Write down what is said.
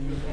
beautiful.